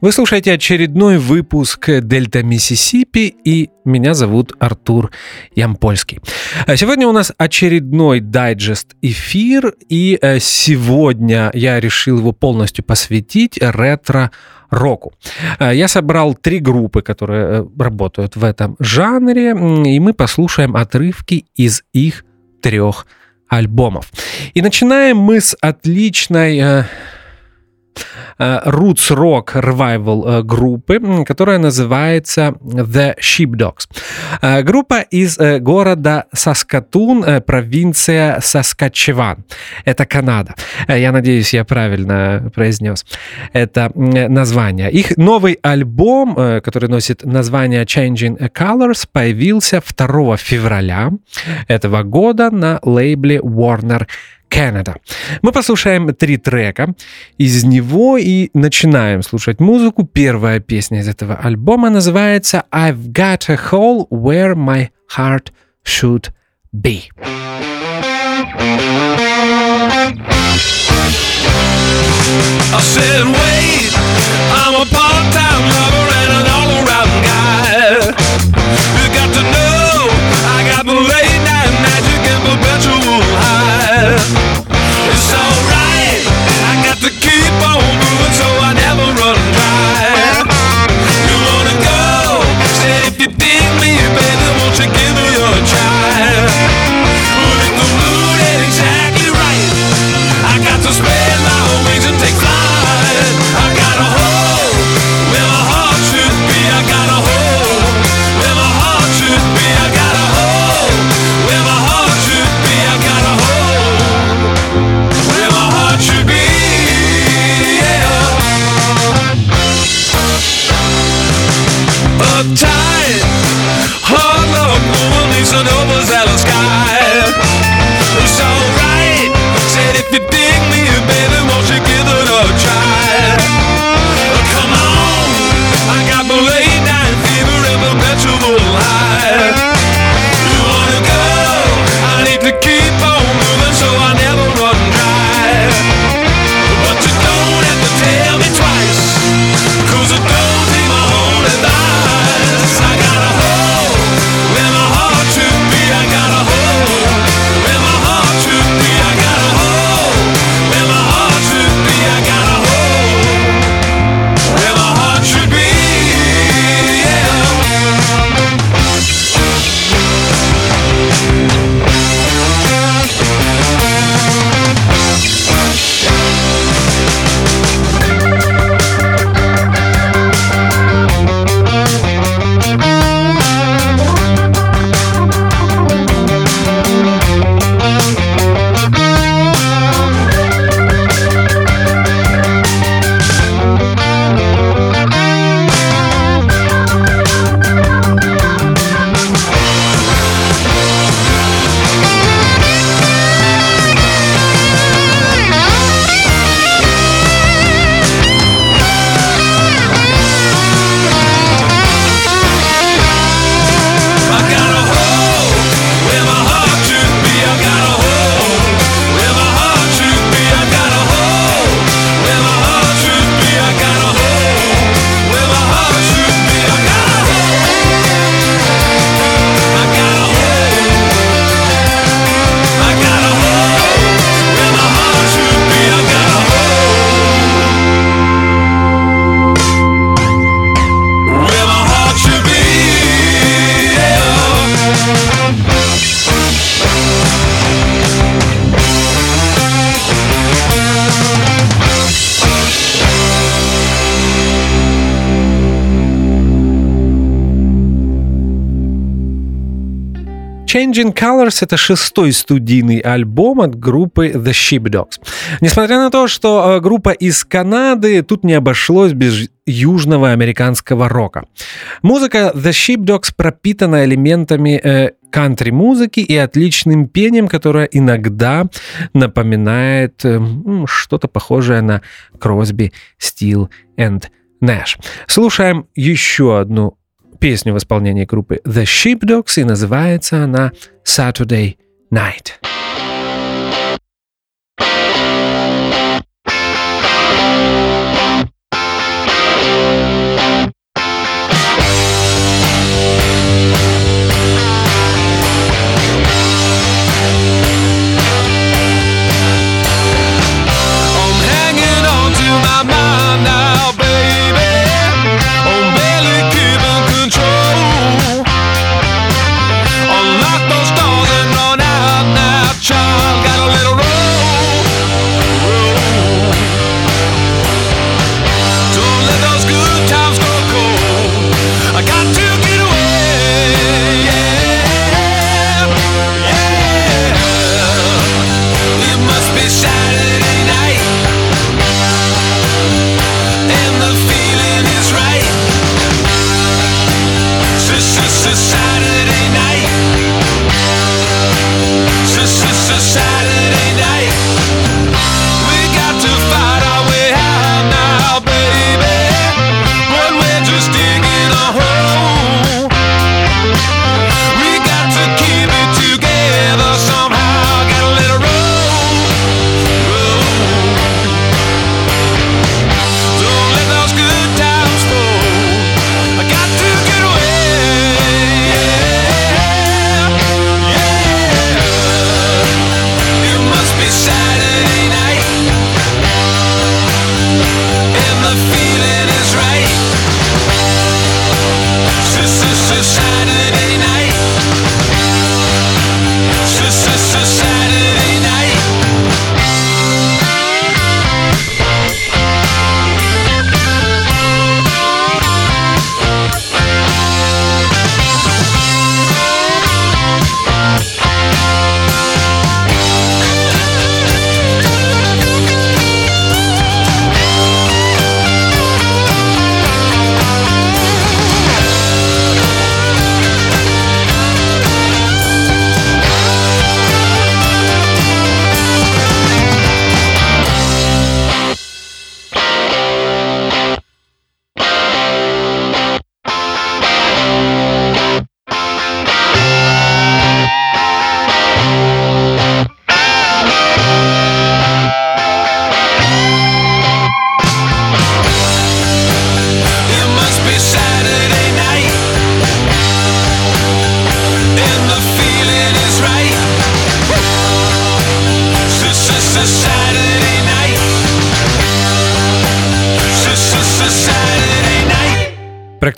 Вы слушаете очередной выпуск «Дельта Миссисипи» и меня зовут Артур Ямпольский. А сегодня у нас очередной дайджест эфир, и э, сегодня я решил его полностью посвятить ретро-року. Э, я собрал три группы, которые э, работают в этом жанре, и мы послушаем отрывки из их трех альбомов. И начинаем мы с отличной Э, roots rock revival э, группы, которая называется The Sheepdogs. Э, группа из города Саскатун, провинция Саскачеван. Это Канада. Я надеюсь, я правильно произнес это название. Их новый альбом, который носит название Changing Colors, появился 2 февраля этого года на лейбле Warner Canada. Мы послушаем три трека из него и начинаем слушать музыку. Первая песня из этого альбома называется I've Got a Hole Where My Heart Should Be. I said, Changing Colors — это шестой студийный альбом от группы The Sheepdogs. Несмотря на то, что э, группа из Канады, тут не обошлось без южного американского рока. Музыка The Sheepdogs пропитана элементами э, кантри-музыки и отличным пением, которое иногда напоминает э, что-то похожее на Кросби, Стил and Nash. Слушаем еще одну песню в исполнении группы The Sheepdogs, и называется она Saturday Night.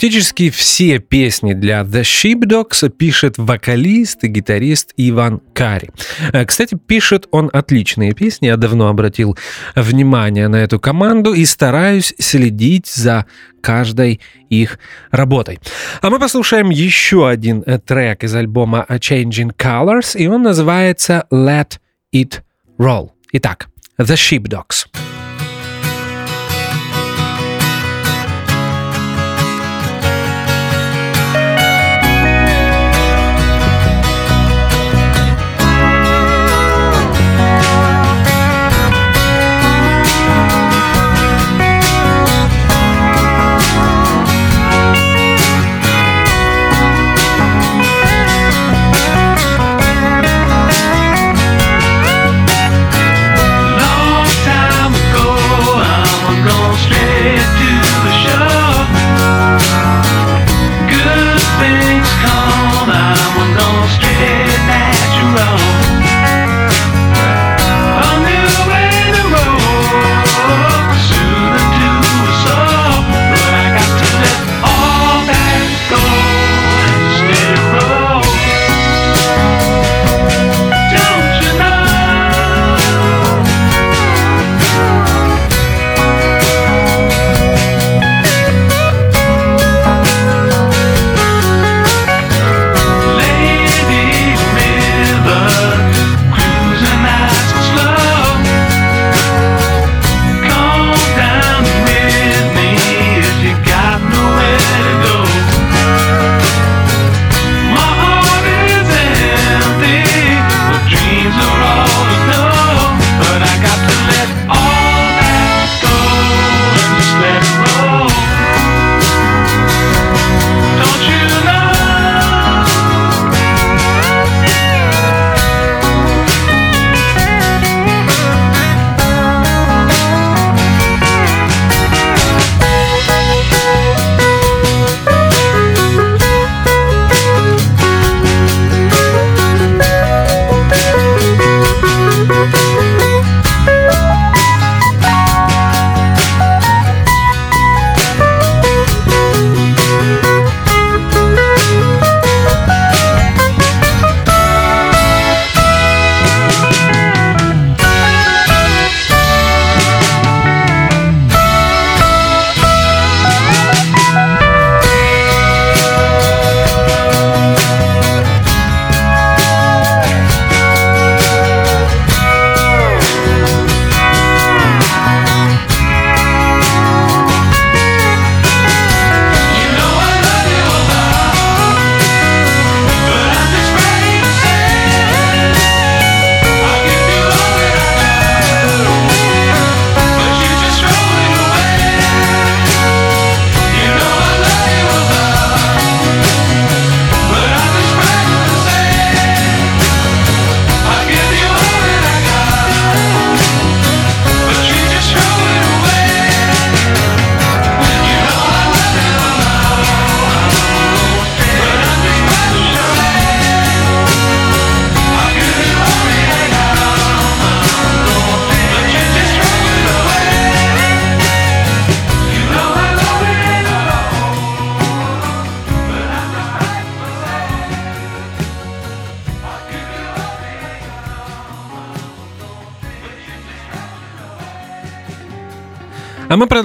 Практически все песни для The Sheepdogs пишет вокалист и гитарист Иван Кари. Э, кстати, пишет он отличные песни. Я давно обратил внимание на эту команду и стараюсь следить за каждой их работой. А мы послушаем еще один э, трек из альбома Changing Colors, и он называется Let It Roll. Итак, The Sheepdogs. time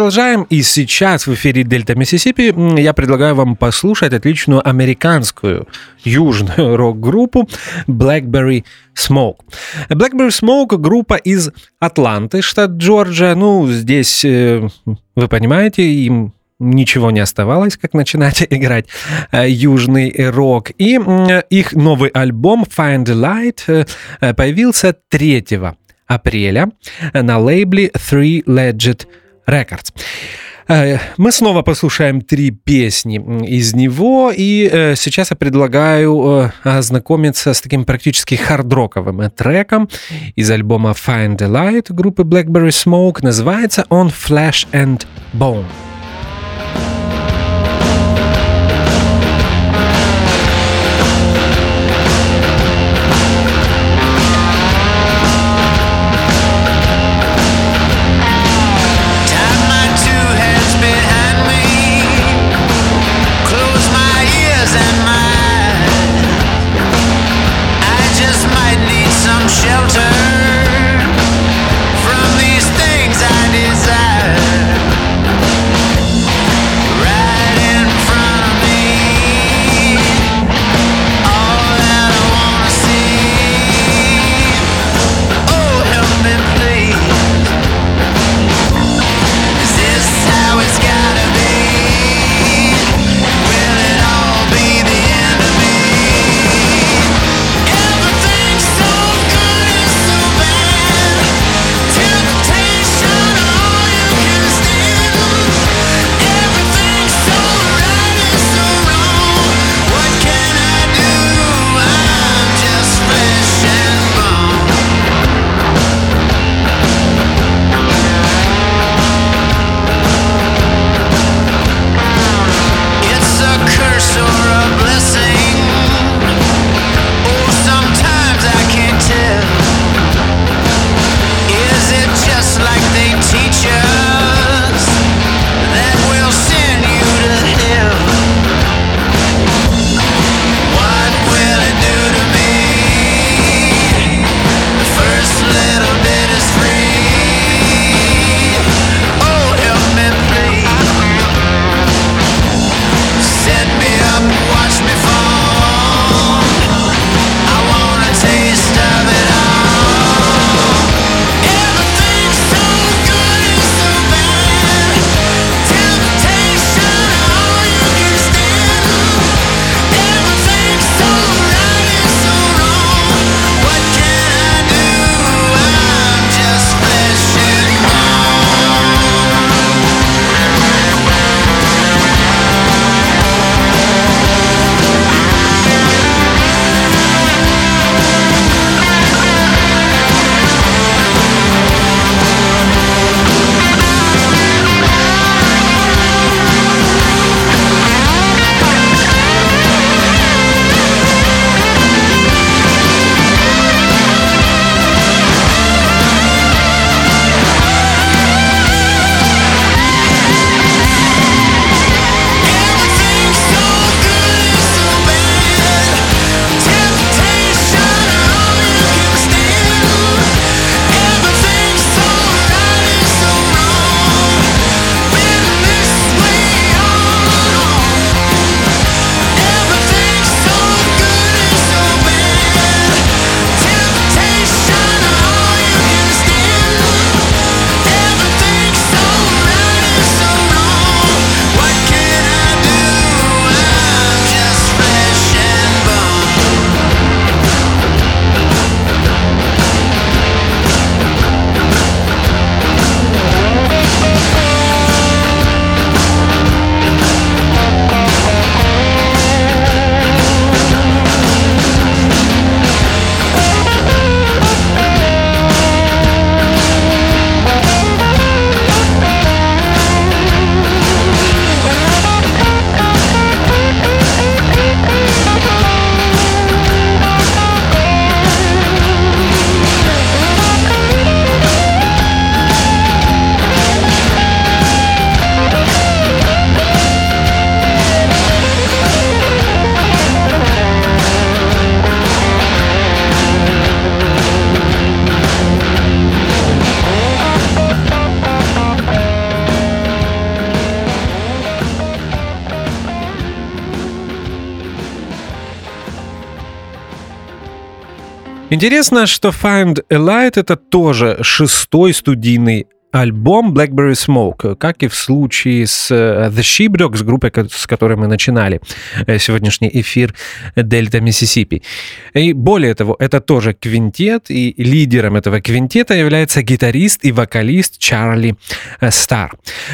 продолжаем, и сейчас в эфире Дельта Миссисипи я предлагаю вам послушать отличную американскую южную рок-группу Blackberry Smoke. Blackberry Smoke — группа из Атланты, штат Джорджия. Ну, здесь, э, вы понимаете, им ничего не оставалось, как начинать играть э, южный рок. И их новый альбом Find Light э, появился 3 апреля на лейбле Three Legit Records. Э, мы снова послушаем три песни из него, и э, сейчас я предлагаю э, ознакомиться с таким практически хардроковым треком из альбома Find the Light группы Blackberry Smoke. Называется он Flash and Bone. Интересно, что Find a Light это тоже шестой студийный альбом Blackberry Smoke, как и в случае с э, The Sheepdogs, группой, с которой мы начинали э, сегодняшний эфир Дельта Миссисипи. И более того, это тоже квинтет, и лидером этого квинтета является гитарист и вокалист Чарли э, Стар.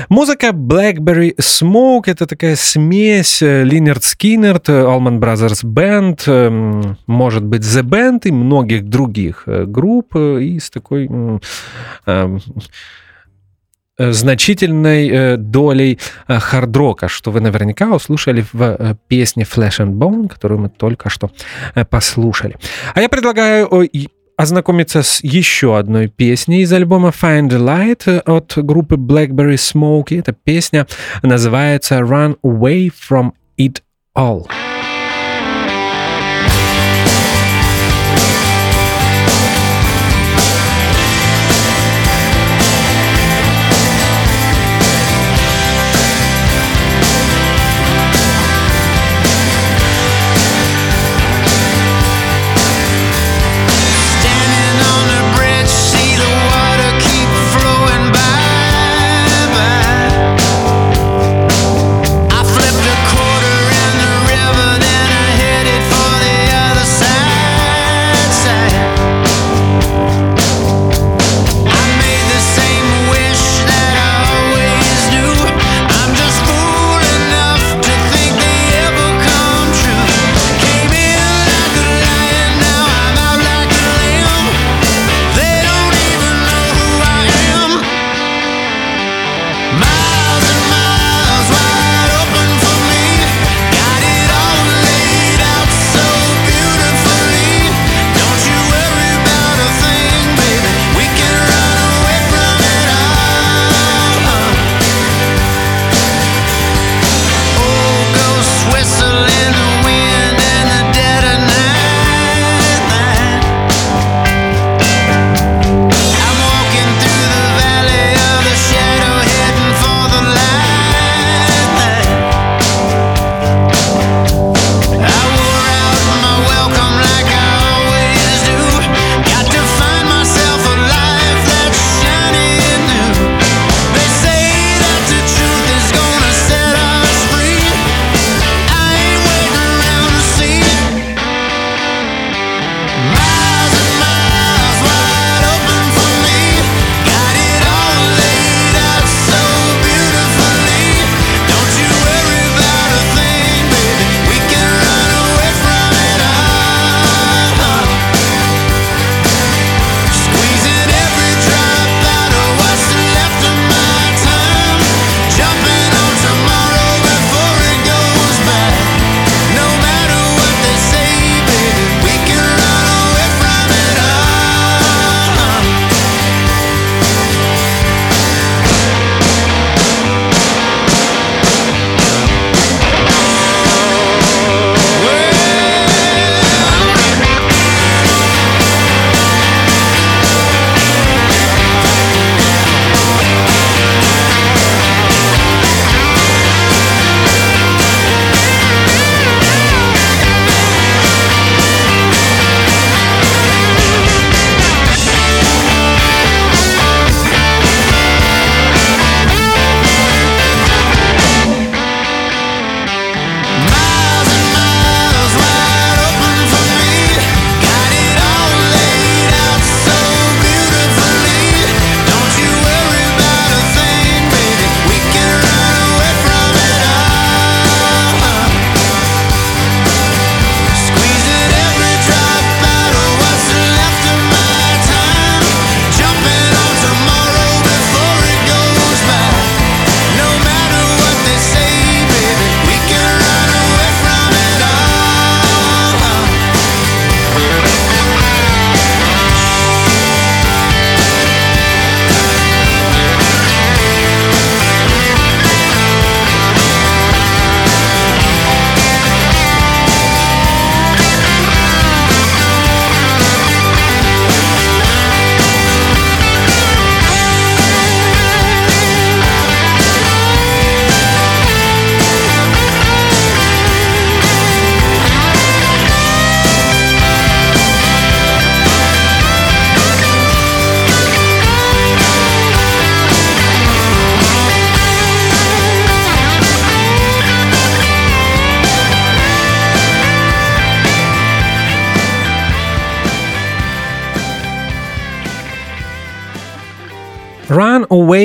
Музыка Blackberry Smoke — это такая смесь Lynyrd Skynyrd, Allman Brothers Band, эм, может быть, The Band и многих других групп, и с такой эм, значительной э, долей э, хардрока, что вы наверняка услышали в песне Flash and Bone, которую мы только что послушали. А я предлагаю ознакомиться с еще одной песней из альбома Find the Light от группы Blackberry Smoke. Эта песня называется Run Away from It All.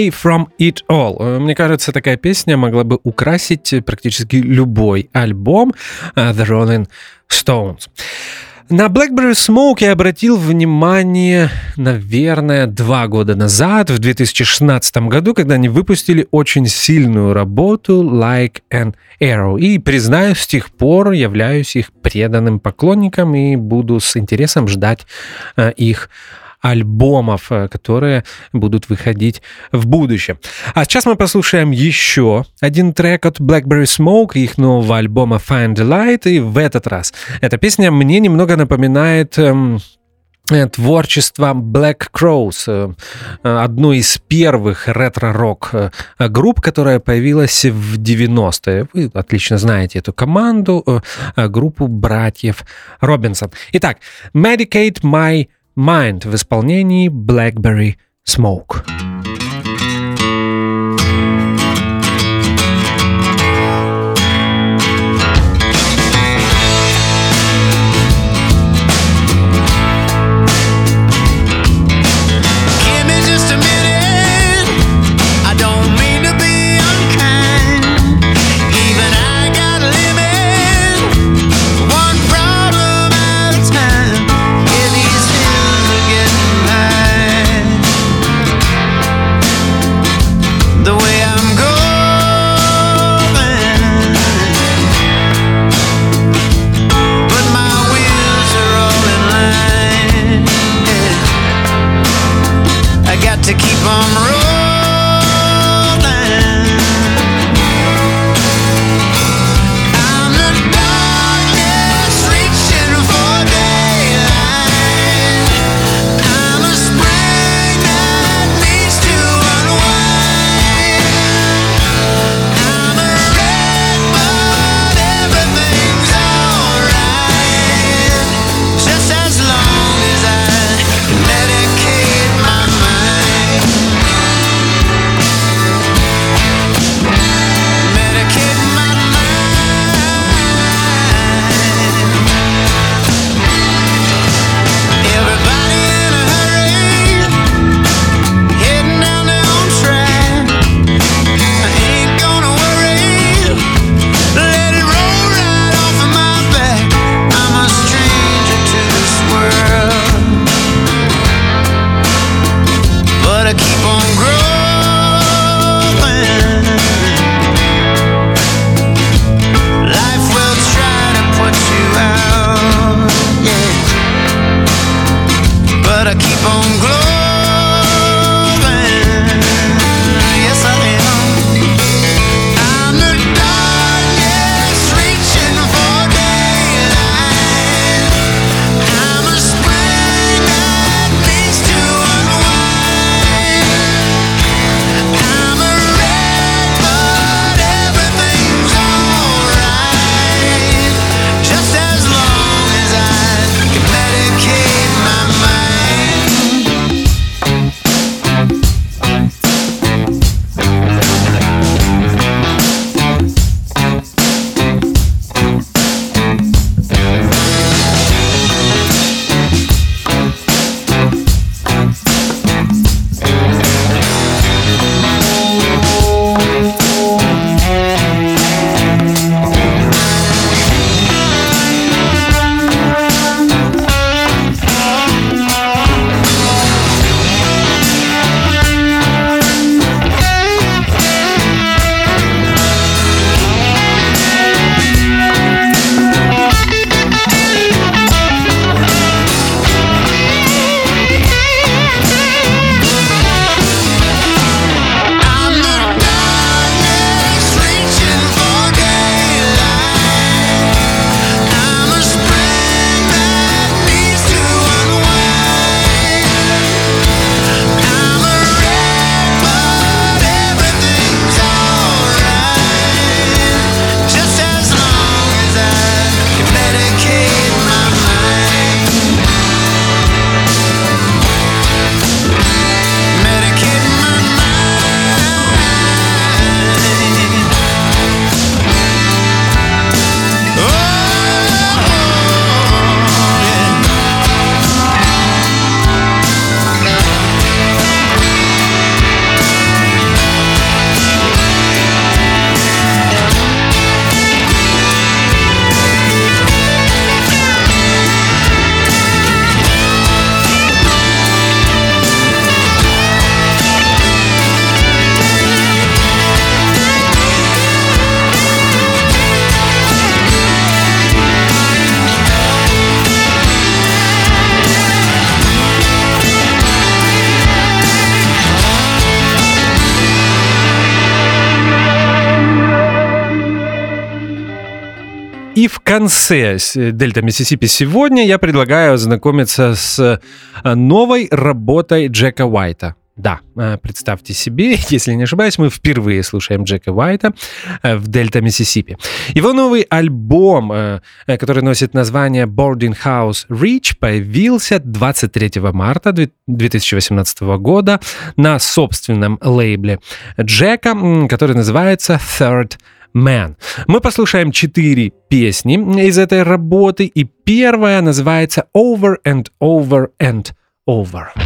Away From It All. Э, мне кажется, такая песня могла бы украсить практически любой альбом э, The Rolling Stones. На Blackberry Smoke я обратил внимание, наверное, два года назад, в 2016 году, когда они выпустили очень сильную работу Like an Arrow. И, признаю, с тех пор являюсь их преданным поклонником и буду с интересом ждать э, их альбомов, э, которые будут выходить в будущем. А сейчас мы послушаем еще один трек от Blackberry Smoke, их нового альбома Find the Light, и в этот раз эта песня мне немного напоминает эм, э, творчество Black Crows, э, одну из первых ретро-рок групп, которая появилась в 90-е. Вы отлично знаете эту команду, группу братьев Робинсон. Итак, Medicate My Mind в исполнении Blackberry Smoke. Конце Дельта Миссисипи сегодня я предлагаю ознакомиться с новой работой Джека Уайта. Да, э, представьте себе, если не ошибаюсь, мы впервые слушаем Джека Уайта э, в Дельта, Миссисипи. Его новый альбом, э, который носит название Boarding House Reach, появился 23 марта 2018 года на собственном лейбле Джека, который называется Third Man. Мы послушаем четыре песни из этой работы, и первая называется Over and Over and Over.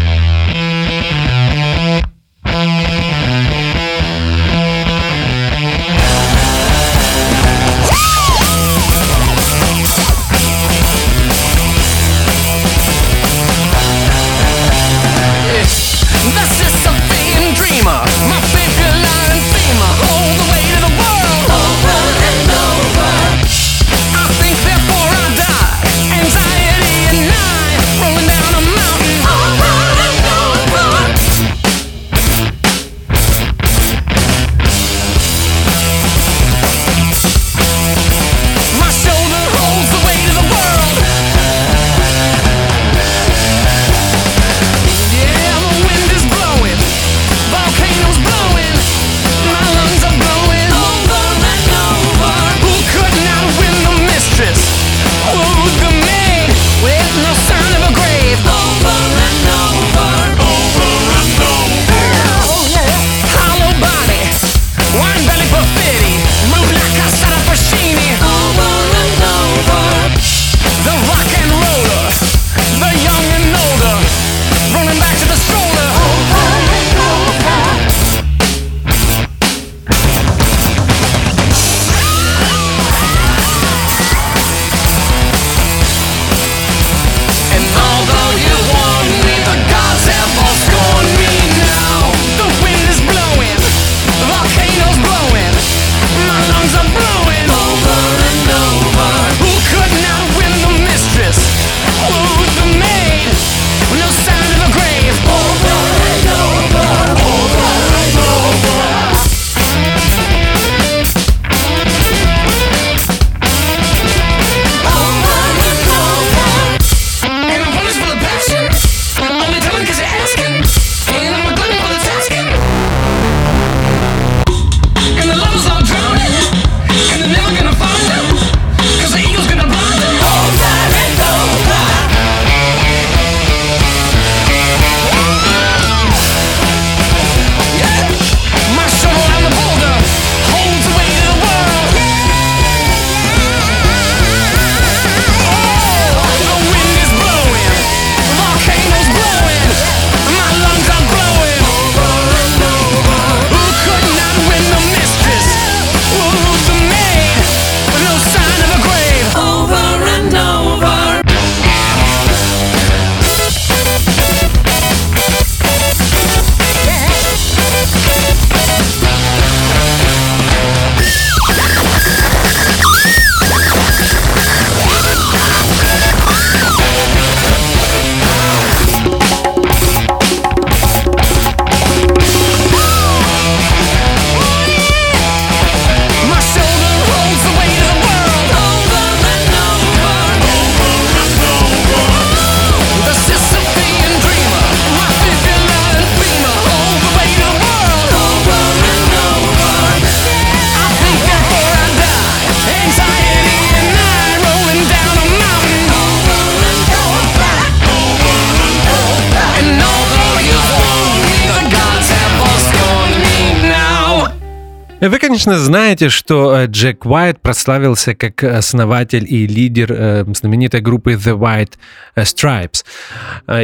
Конечно, знаете, что э, Джек Уайт прославился как основатель и лидер э, знаменитой группы The White Stripes.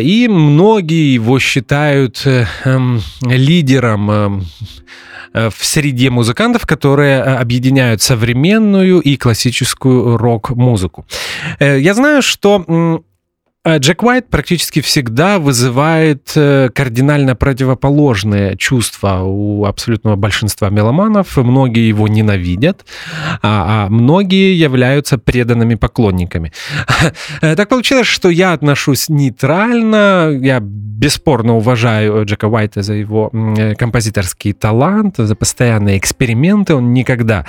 И многие его считают эм, лидером эм, в среде музыкантов, которые объединяют современную и классическую рок-музыку. Я знаю, что Джек Уайт практически всегда вызывает э, кардинально противоположные чувства у абсолютного большинства меломанов. Многие его ненавидят, а, а многие являются преданными поклонниками. Так получилось, что я отношусь нейтрально. Я бесспорно уважаю Джека Уайта за его композиторский талант, за постоянные эксперименты. Он никогда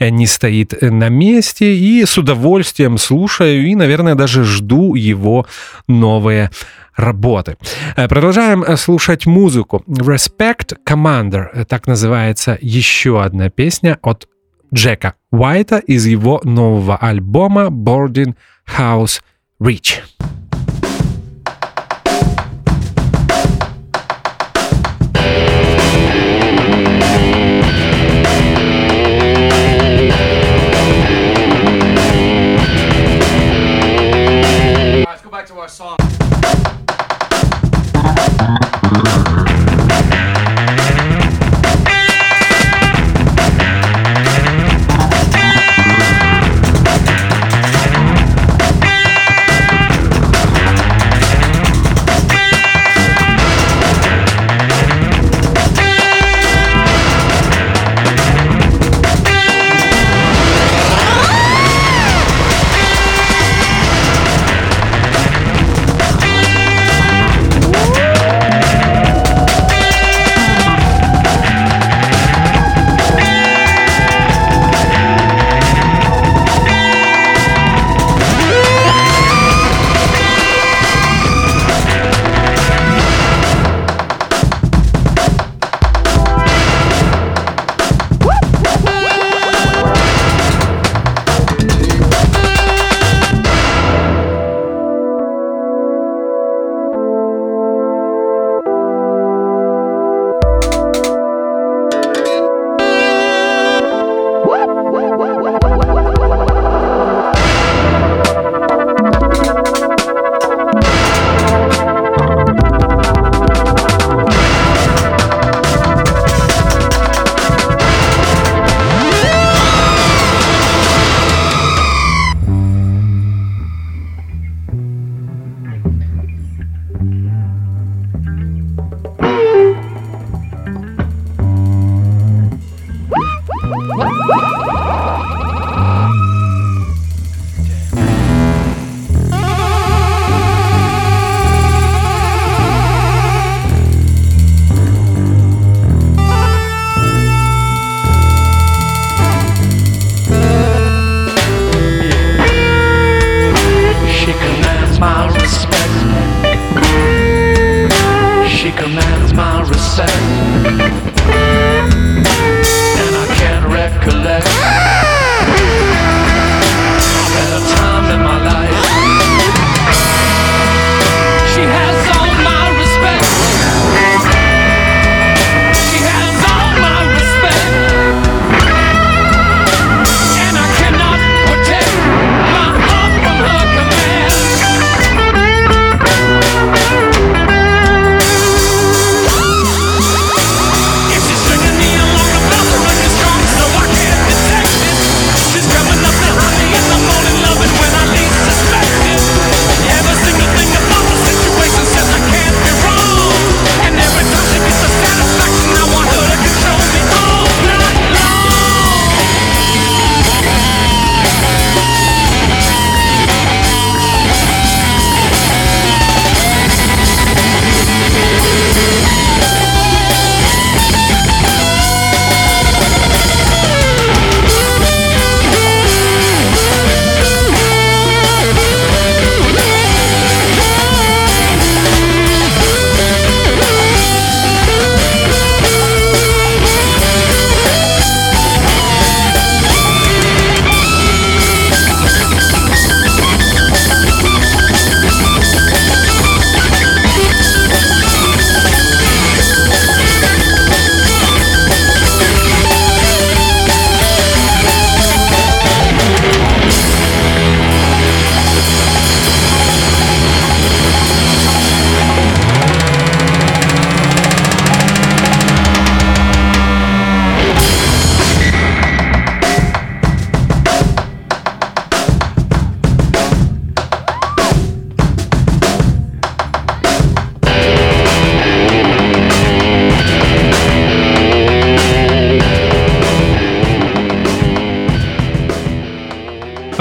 не стоит на месте и с удовольствием слушаю и, наверное, даже жду его новые работы. Э, продолжаем э, слушать музыку. Respect Commander. Так называется еще одна песня от Джека Уайта из его нового альбома Boarding House Reach.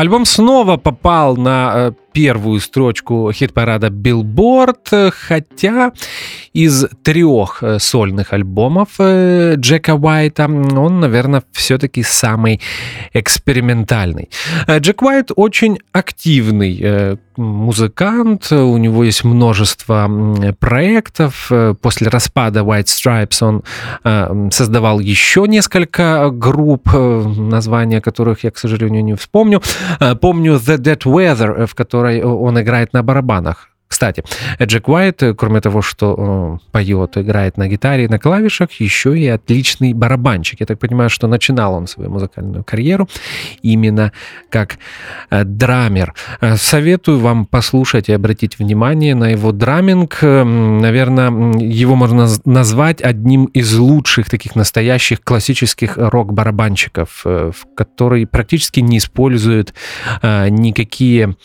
Альбом снова попал на э, первую строчку хит-парада Billboard, хотя из трех э, сольных альбомов э, Джека Уайта он, наверное, все-таки самый экспериментальный. Джек Уайт очень активный музыкант, у него есть множество проектов. После распада White Stripes он создавал еще несколько групп, названия которых я, к сожалению, не вспомню. Помню The Dead Weather, в которой он играет на барабанах. Кстати, Джек Уайт, кроме того, что э, поет, играет на гитаре и на клавишах, еще и отличный барабанщик. Я так понимаю, что начинал он свою музыкальную карьеру именно как э, драмер. Э, советую вам послушать и обратить внимание на его драминг. Наверное, его можно назвать одним из лучших таких настоящих классических рок-барабанщиков, который практически не использует никакие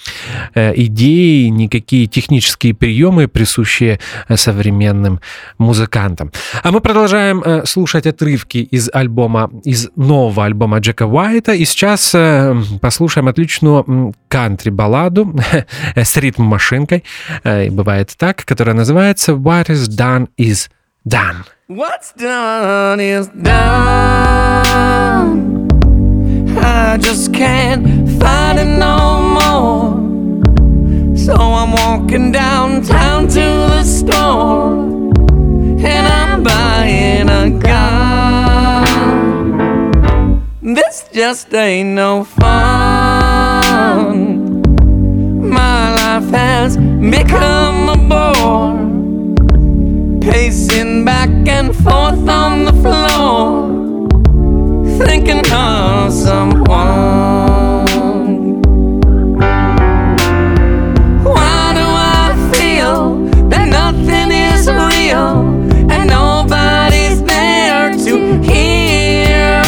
идеи, никакие технические технические приемы, присущие э, современным музыкантам. А мы продолжаем э, слушать отрывки из альбома, из нового альбома Джека Уайта. И сейчас э, послушаем отличную кантри-балладу с ритм-машинкой, бывает так, которая называется «What is done is done». What's done is done. I just can't find it no more. So I'm walking downtown to the store and I'm buying a gun. This just ain't no fun. My life has become a bore, pacing back and forth on the floor, thinking of someone. To hear.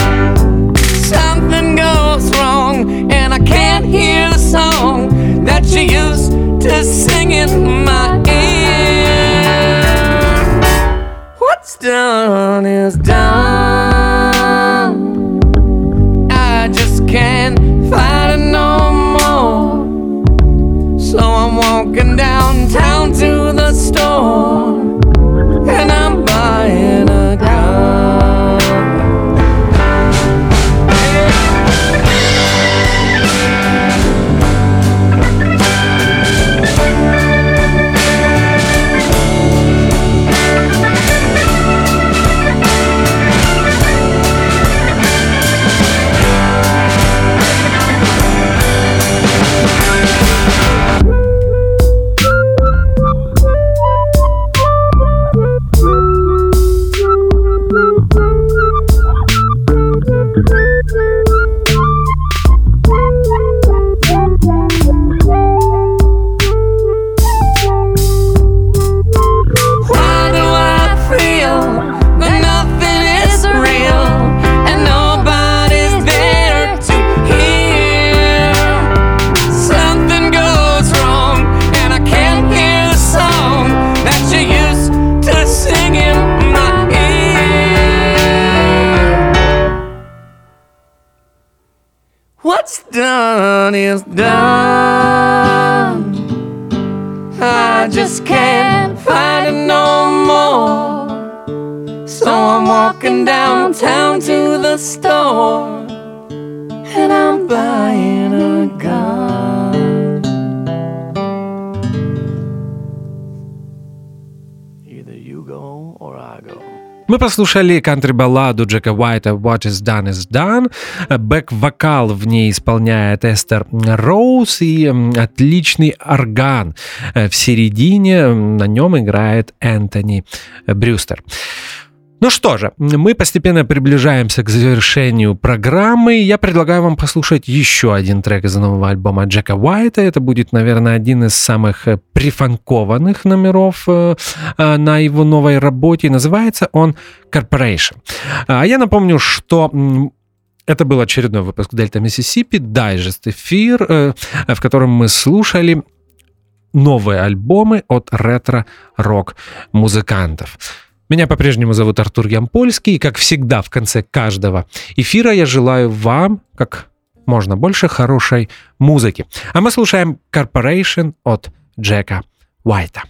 Something goes wrong, and I can't hear the song that you used to sing in my ear. What's done is done. I just can't fight it no more. So I'm walking downtown to the store Мы послушали кантри-балладу Джека Уайта «What is done is done». Бэк-вокал в ней исполняет Эстер Роуз и отличный орган в середине. На нем играет Энтони Брюстер. Ну что же, мы постепенно приближаемся к завершению программы. Я предлагаю вам послушать еще один трек из нового альбома Джека Уайта. Это будет, наверное, один из самых э, прифанкованных номеров э, э, на его новой работе. Называется он Corporation. А я напомню, что это был очередной выпуск Дельта Миссисипи, дайджест эфир, в котором мы слушали новые альбомы от ретро-рок музыкантов. Меня по-прежнему зовут Артур Ямпольский, и, как всегда, в конце каждого эфира я желаю вам, как можно больше хорошей музыки. А мы слушаем Corporation от Джека Уайта.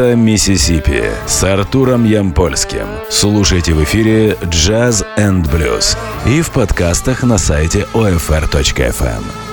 Дельта Миссисипи с Артуром Ямпольским. Слушайте в эфире Jazz and Blues и в подкастах на сайте OFR.FM.